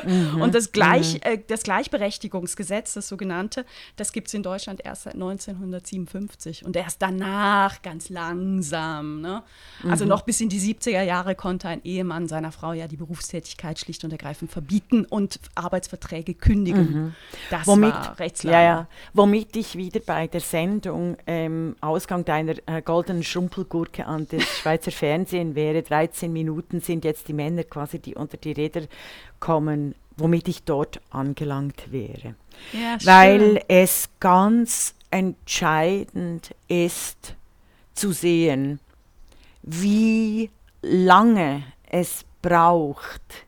S3: Mhm. und das, Gleich, mhm. äh, das Gleichberechtigungsgesetz, das sogenannte, das gibt es in Deutschland erst seit 1957 und erst danach ganz langsam. Ne? Also mhm. noch bis in die 70er Jahre konnte ein Ehemann seiner Frau ja die Berufstätigkeit schlicht und ergreifend verbieten und Arbeitsverträge kündigen. Mhm. Das womit, war rechtslang.
S2: Ja, ja. Womit ich wieder bei der Sendung ähm, Ausgang deiner äh, goldenen Schrumpelgurke an das Schweizer Fernsehen wäre. 13 Minuten sind jetzt die Männer quasi, die unter die Räder kommen, womit ich dort angelangt wäre. Ja, Weil es ganz entscheidend ist zu sehen, wie lange es braucht,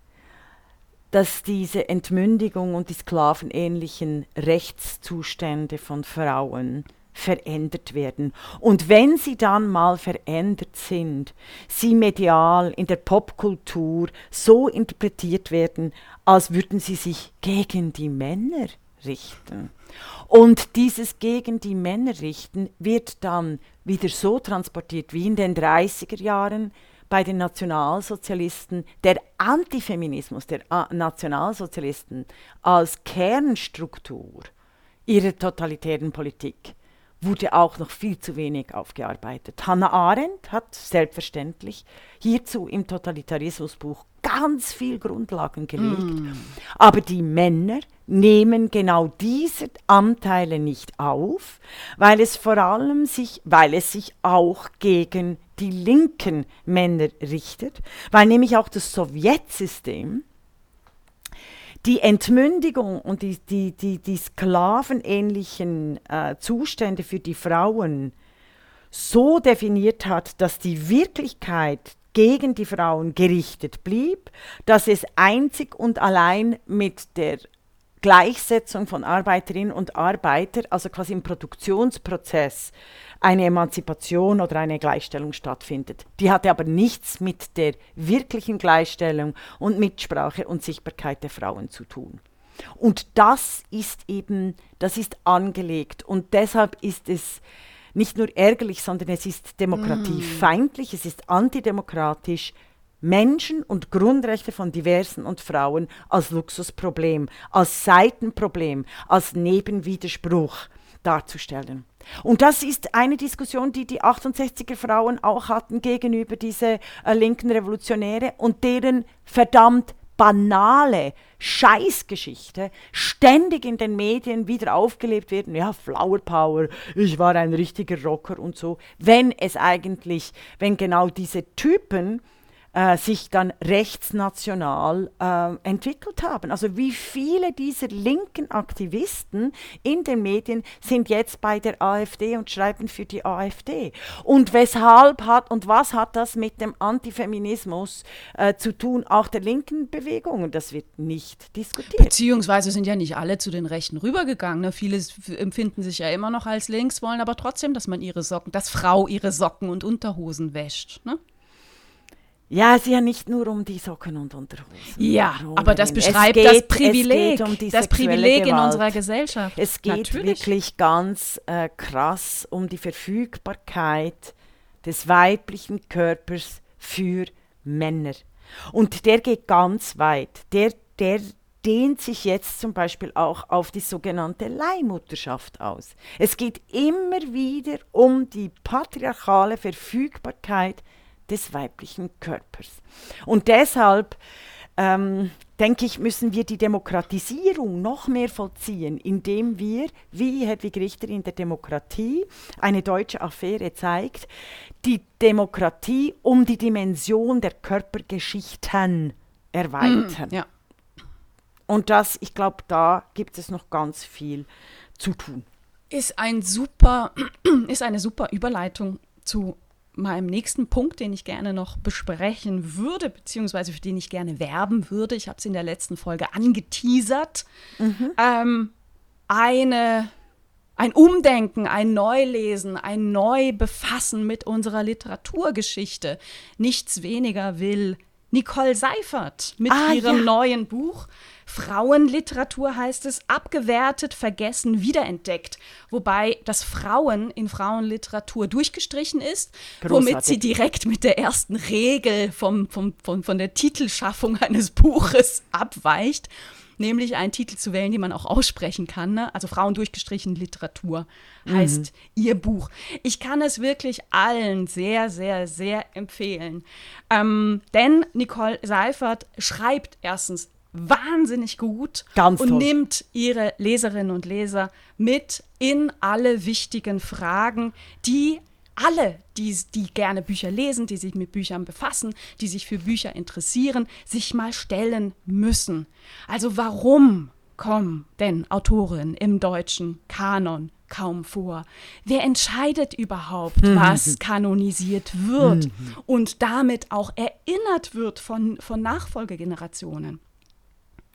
S2: dass diese Entmündigung und die sklavenähnlichen Rechtszustände von Frauen verändert werden. Und wenn sie dann mal verändert sind, sie medial in der Popkultur so interpretiert werden, als würden sie sich gegen die Männer richten. Und dieses gegen die Männer richten wird dann wieder so transportiert wie in den 30er Jahren bei den Nationalsozialisten, der Antifeminismus der Nationalsozialisten als Kernstruktur ihrer totalitären Politik wurde auch noch viel zu wenig aufgearbeitet. Hannah Arendt hat selbstverständlich hierzu im Totalitarismusbuch ganz viel Grundlagen gelegt. Mm. Aber die Männer nehmen genau diese Anteile nicht auf, weil es vor allem sich, weil es sich auch gegen die linken Männer richtet, weil nämlich auch das Sowjetsystem die Entmündigung und die, die, die, die sklavenähnlichen äh, Zustände für die Frauen so definiert hat, dass die Wirklichkeit gegen die Frauen gerichtet blieb, dass es einzig und allein mit der Gleichsetzung von Arbeiterinnen und Arbeiter, also quasi im Produktionsprozess, eine Emanzipation oder eine Gleichstellung stattfindet. Die hatte aber nichts mit der wirklichen Gleichstellung und Mitsprache und Sichtbarkeit der Frauen zu tun. Und das ist eben, das ist angelegt und deshalb ist es nicht nur ärgerlich, sondern es ist demokratiefeindlich, mm. es ist antidemokratisch, Menschen und Grundrechte von Diversen und Frauen als Luxusproblem, als Seitenproblem, als Nebenwiderspruch darzustellen. Und das ist eine Diskussion, die die 68er Frauen auch hatten gegenüber diese äh, linken Revolutionäre und deren verdammt banale Scheißgeschichte ständig in den Medien wieder aufgelebt werden. Ja, Flower Power, ich war ein richtiger Rocker und so. Wenn es eigentlich, wenn genau diese Typen äh, sich dann rechtsnational äh, entwickelt haben. Also wie viele dieser linken Aktivisten in den Medien sind jetzt bei der AfD und schreiben für die AfD. Und weshalb hat und was hat das mit dem Antifeminismus äh, zu tun, auch der linken Bewegungen? Das wird nicht diskutiert.
S3: Beziehungsweise sind ja nicht alle zu den Rechten rübergegangen. Ne? Viele empfinden sich ja immer noch als links, wollen aber trotzdem, dass man ihre Socken, dass Frau ihre Socken und Unterhosen wäscht. Ne?
S2: Ja, es ist ja nicht nur um die Socken und Unterhosen.
S3: Ja, aber das beschreibt geht, das Privileg, um das Privileg Gewalt. in unserer Gesellschaft.
S2: Es geht Natürlich. wirklich ganz äh, krass um die Verfügbarkeit des weiblichen Körpers für Männer. Und der geht ganz weit. Der, der dehnt sich jetzt zum Beispiel auch auf die sogenannte Leihmutterschaft aus. Es geht immer wieder um die patriarchale Verfügbarkeit des weiblichen Körpers. Und deshalb ähm, denke ich, müssen wir die Demokratisierung noch mehr vollziehen, indem wir, wie Hedwig Richter in der Demokratie, eine deutsche Affäre zeigt, die Demokratie um die Dimension der Körpergeschichten erweitern. Mm, ja. Und das, ich glaube, da gibt es noch ganz viel zu tun.
S3: Ist ein super, ist eine super Überleitung zu meinem nächsten Punkt, den ich gerne noch besprechen würde, beziehungsweise für den ich gerne werben würde. Ich habe es in der letzten Folge angeteasert. Mhm. Ähm, eine, ein Umdenken, ein Neulesen, ein Neubefassen mit unserer Literaturgeschichte. Nichts weniger will Nicole Seifert mit ah, ihrem ja. neuen Buch. Frauenliteratur heißt es, abgewertet, vergessen, wiederentdeckt. Wobei das Frauen in Frauenliteratur durchgestrichen ist, Großartig. womit sie direkt mit der ersten Regel vom, vom, vom, von der Titelschaffung eines Buches abweicht nämlich einen Titel zu wählen, den man auch aussprechen kann. Ne? Also Frauen durchgestrichen Literatur heißt mhm. ihr Buch. Ich kann es wirklich allen sehr, sehr, sehr empfehlen. Ähm, denn Nicole Seifert schreibt erstens wahnsinnig gut
S2: Ganz
S3: und
S2: toll.
S3: nimmt ihre Leserinnen und Leser mit in alle wichtigen Fragen, die alle, die, die gerne Bücher lesen, die sich mit Büchern befassen, die sich für Bücher interessieren, sich mal stellen müssen. Also warum kommen denn Autorinnen im deutschen Kanon kaum vor? Wer entscheidet überhaupt, was kanonisiert wird mhm. und damit auch erinnert wird von, von Nachfolgegenerationen?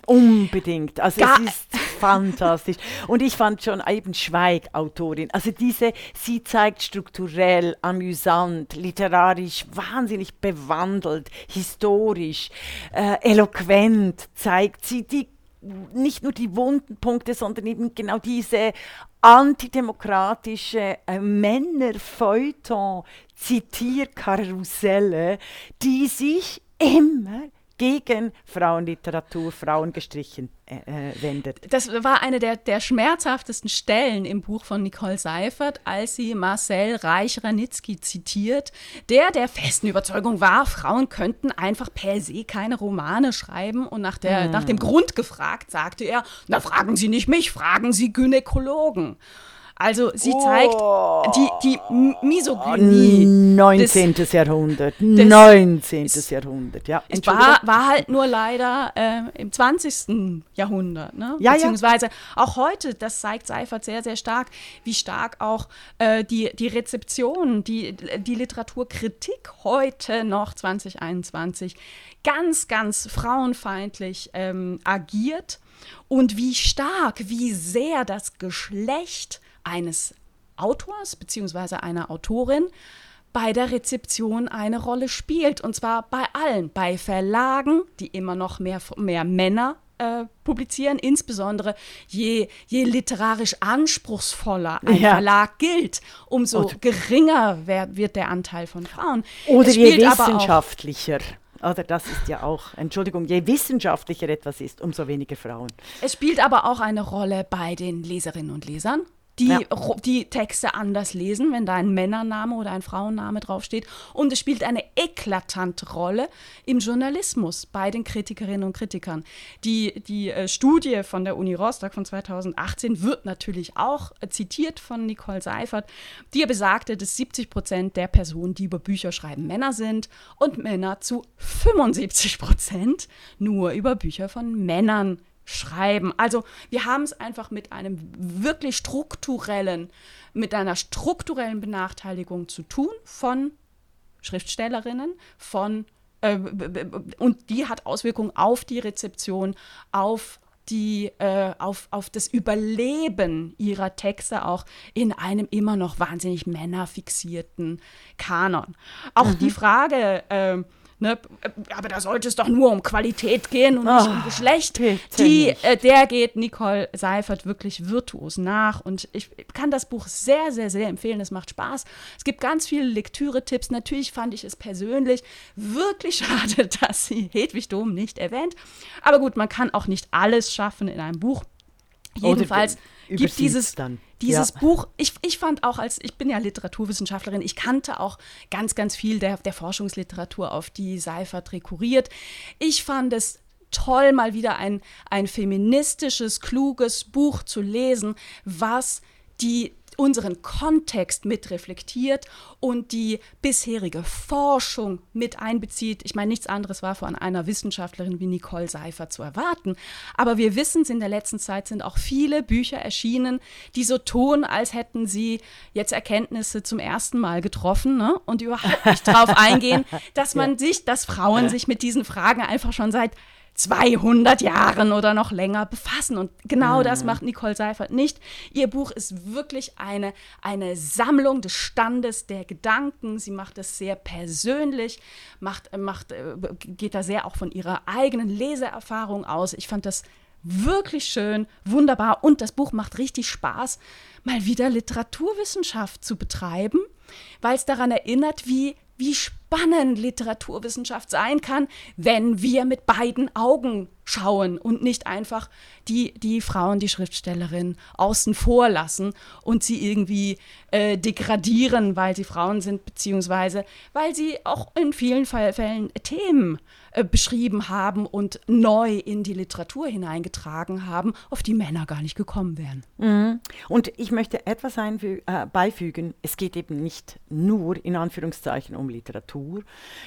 S2: Unbedingt. Also Ga es ist fantastisch. Und ich fand schon eben Schweig Autorin. Also diese, sie zeigt strukturell, amüsant, literarisch wahnsinnig bewandelt, historisch, äh, eloquent zeigt sie die nicht nur die wunden Punkte, sondern eben genau diese antidemokratische äh, Männerfeuilleton Zitierkarusselle, die sich immer gegen Frauenliteratur, Frauen gestrichen äh, äh, wendet.
S3: Das war eine der, der schmerzhaftesten Stellen im Buch von Nicole Seifert, als sie Marcel Reich-Ranitzky zitiert, der der festen Überzeugung war, Frauen könnten einfach per se keine Romane schreiben. Und nach, der, hm. nach dem Grund gefragt, sagte er, na fragen Sie nicht mich, fragen Sie Gynäkologen. Also sie zeigt oh, die, die Misogynie.
S2: 19. Des, Jahrhundert. Des, 19. Jahrhundert, ja.
S3: Es war, war halt nur leider äh, im 20. Jahrhundert. Ne?
S2: Ja,
S3: Beziehungsweise ja. auch heute, das zeigt Seifert sehr, sehr stark, wie stark auch äh, die, die Rezeption, die, die Literaturkritik heute noch 2021 ganz, ganz frauenfeindlich ähm, agiert und wie stark, wie sehr das Geschlecht eines Autors bzw. einer Autorin bei der Rezeption eine Rolle spielt. Und zwar bei allen, bei Verlagen, die immer noch mehr, mehr Männer äh, publizieren, insbesondere je, je literarisch anspruchsvoller ein ja. Verlag gilt, umso Oder geringer wird, wird der Anteil von Frauen.
S2: Oder je wissenschaftlicher. Oder das ist ja auch, Entschuldigung, je wissenschaftlicher etwas ist, umso weniger Frauen.
S3: Es spielt aber auch eine Rolle bei den Leserinnen und Lesern die ja. die Texte anders lesen, wenn da ein Männername oder ein Frauenname draufsteht. Und es spielt eine eklatante Rolle im Journalismus bei den Kritikerinnen und Kritikern. Die, die äh, Studie von der Uni Rostock von 2018 wird natürlich auch äh, zitiert von Nicole Seifert, die besagte, dass 70 Prozent der Personen, die über Bücher schreiben, Männer sind und Männer zu 75 Prozent nur über Bücher von Männern schreiben. Also wir haben es einfach mit einem wirklich strukturellen, mit einer strukturellen Benachteiligung zu tun von Schriftstellerinnen, von äh, und die hat Auswirkungen auf die Rezeption, auf die äh, auf, auf das Überleben ihrer Texte auch in einem immer noch wahnsinnig männerfixierten Kanon. Auch mhm. die Frage, äh, Ne? Aber da sollte es doch nur um Qualität gehen und oh, nicht um ah, Geschlecht. Die, äh, der geht Nicole Seifert wirklich virtuos nach. Und ich kann das Buch sehr, sehr, sehr empfehlen. Es macht Spaß. Es gibt ganz viele Lektüre-Tipps. Natürlich fand ich es persönlich wirklich schade, dass sie Hedwig Dom nicht erwähnt. Aber gut, man kann auch nicht alles schaffen in einem Buch. Jedenfalls gibt dieses, dann. Dieses ja. Buch, ich, ich fand auch als, ich bin ja Literaturwissenschaftlerin, ich kannte auch ganz, ganz viel der, der Forschungsliteratur, auf die Seifert rekurriert. Ich fand es toll, mal wieder ein, ein feministisches, kluges Buch zu lesen, was die unseren Kontext mit reflektiert und die bisherige Forschung mit einbezieht. Ich meine, nichts anderes war von einer Wissenschaftlerin wie Nicole Seifer zu erwarten. Aber wir wissen es, in der letzten Zeit sind auch viele Bücher erschienen, die so tun, als hätten sie jetzt Erkenntnisse zum ersten Mal getroffen ne? und überhaupt nicht darauf eingehen, dass man ja. sich, dass Frauen sich mit diesen Fragen einfach schon seit 200 Jahren oder noch länger befassen. Und genau mhm. das macht Nicole Seifert nicht. Ihr Buch ist wirklich eine, eine Sammlung des Standes der Gedanken. Sie macht es sehr persönlich, macht, macht, äh, geht da sehr auch von ihrer eigenen Leseerfahrung aus. Ich fand das wirklich schön, wunderbar und das Buch macht richtig Spaß, mal wieder Literaturwissenschaft zu betreiben, weil es daran erinnert, wie wie spannend Literaturwissenschaft sein kann, wenn wir mit beiden Augen schauen und nicht einfach die, die Frauen, die Schriftstellerin außen vor lassen und sie irgendwie äh, degradieren, weil sie Frauen sind, beziehungsweise weil sie auch in vielen Fällen Themen äh, beschrieben haben und neu in die Literatur hineingetragen haben, auf die Männer gar nicht gekommen wären.
S2: Mhm. Und ich möchte etwas äh, beifügen. Es geht eben nicht nur in Anführungszeichen um Literatur,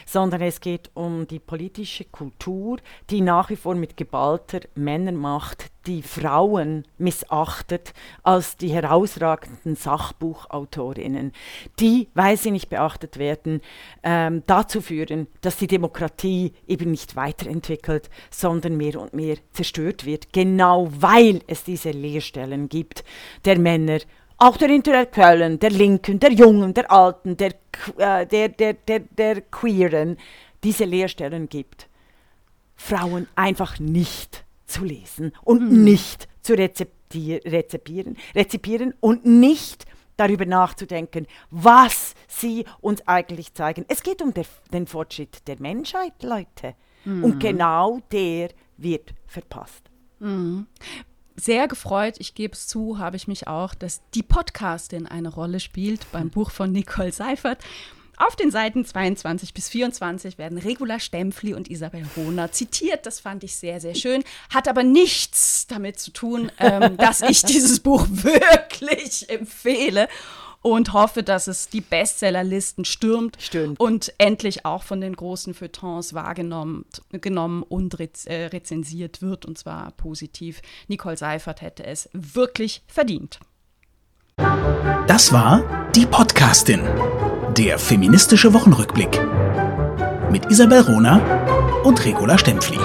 S2: sondern es geht um die politische Kultur, die nach wie vor mit geballter Männermacht die Frauen missachtet als die herausragenden Sachbuchautorinnen, die, weil sie nicht beachtet werden, ähm, dazu führen, dass die Demokratie eben nicht weiterentwickelt, sondern mehr und mehr zerstört wird, genau weil es diese Lehrstellen gibt der Männer auch der Intellektuellen, der Linken, der Jungen, der Alten, der, der, der, der, der Queeren, diese Lehrstellen gibt. Frauen einfach nicht zu lesen und mhm. nicht zu rezipieren, rezipieren und nicht darüber nachzudenken, was sie uns eigentlich zeigen. Es geht um der, den Fortschritt der Menschheit, Leute. Mhm. Und genau der wird verpasst.
S3: Mhm. Sehr gefreut, ich gebe es zu, habe ich mich auch, dass die Podcastin eine Rolle spielt beim Buch von Nicole Seifert. Auf den Seiten 22 bis 24 werden Regula Stempfli und Isabel Rohner zitiert. Das fand ich sehr, sehr schön. Hat aber nichts damit zu tun, ähm, dass ich dieses Buch wirklich empfehle und hoffe, dass es die Bestsellerlisten stürmt
S2: Stimmt.
S3: und endlich auch von den großen Feuilletons wahrgenommen genommen und rez äh, rezensiert wird, und zwar positiv. Nicole Seifert hätte es wirklich verdient.
S1: Das war die Podcastin der feministische Wochenrückblick mit Isabel Rona und Regula Stempfli.